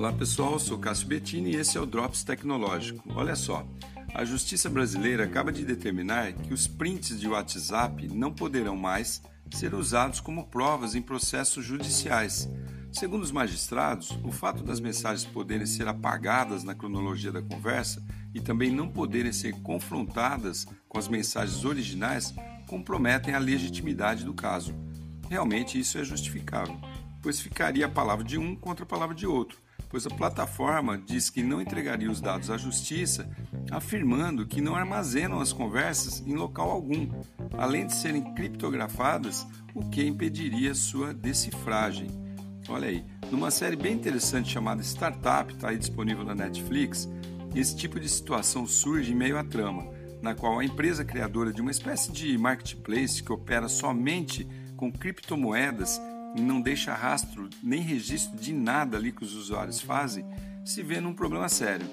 Olá pessoal, sou Cássio Bettini e esse é o Drops Tecnológico. Olha só, a Justiça Brasileira acaba de determinar que os prints de WhatsApp não poderão mais ser usados como provas em processos judiciais. Segundo os magistrados, o fato das mensagens poderem ser apagadas na cronologia da conversa e também não poderem ser confrontadas com as mensagens originais comprometem a legitimidade do caso. Realmente isso é justificável, pois ficaria a palavra de um contra a palavra de outro pois a plataforma diz que não entregaria os dados à justiça, afirmando que não armazenam as conversas em local algum, além de serem criptografadas, o que impediria sua decifragem. Olha aí, numa série bem interessante chamada Startup, está aí disponível na Netflix, esse tipo de situação surge em meio à trama, na qual a empresa criadora de uma espécie de marketplace que opera somente com criptomoedas não deixa rastro nem registro de nada ali que os usuários fazem, se vê num problema sério,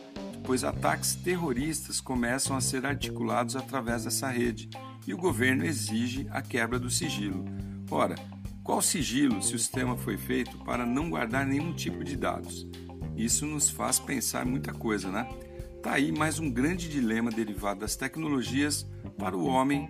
pois ataques terroristas começam a ser articulados através dessa rede e o governo exige a quebra do sigilo. Ora, qual sigilo se o sistema foi feito para não guardar nenhum tipo de dados? Isso nos faz pensar muita coisa, né? Tá aí mais um grande dilema derivado das tecnologias para o homem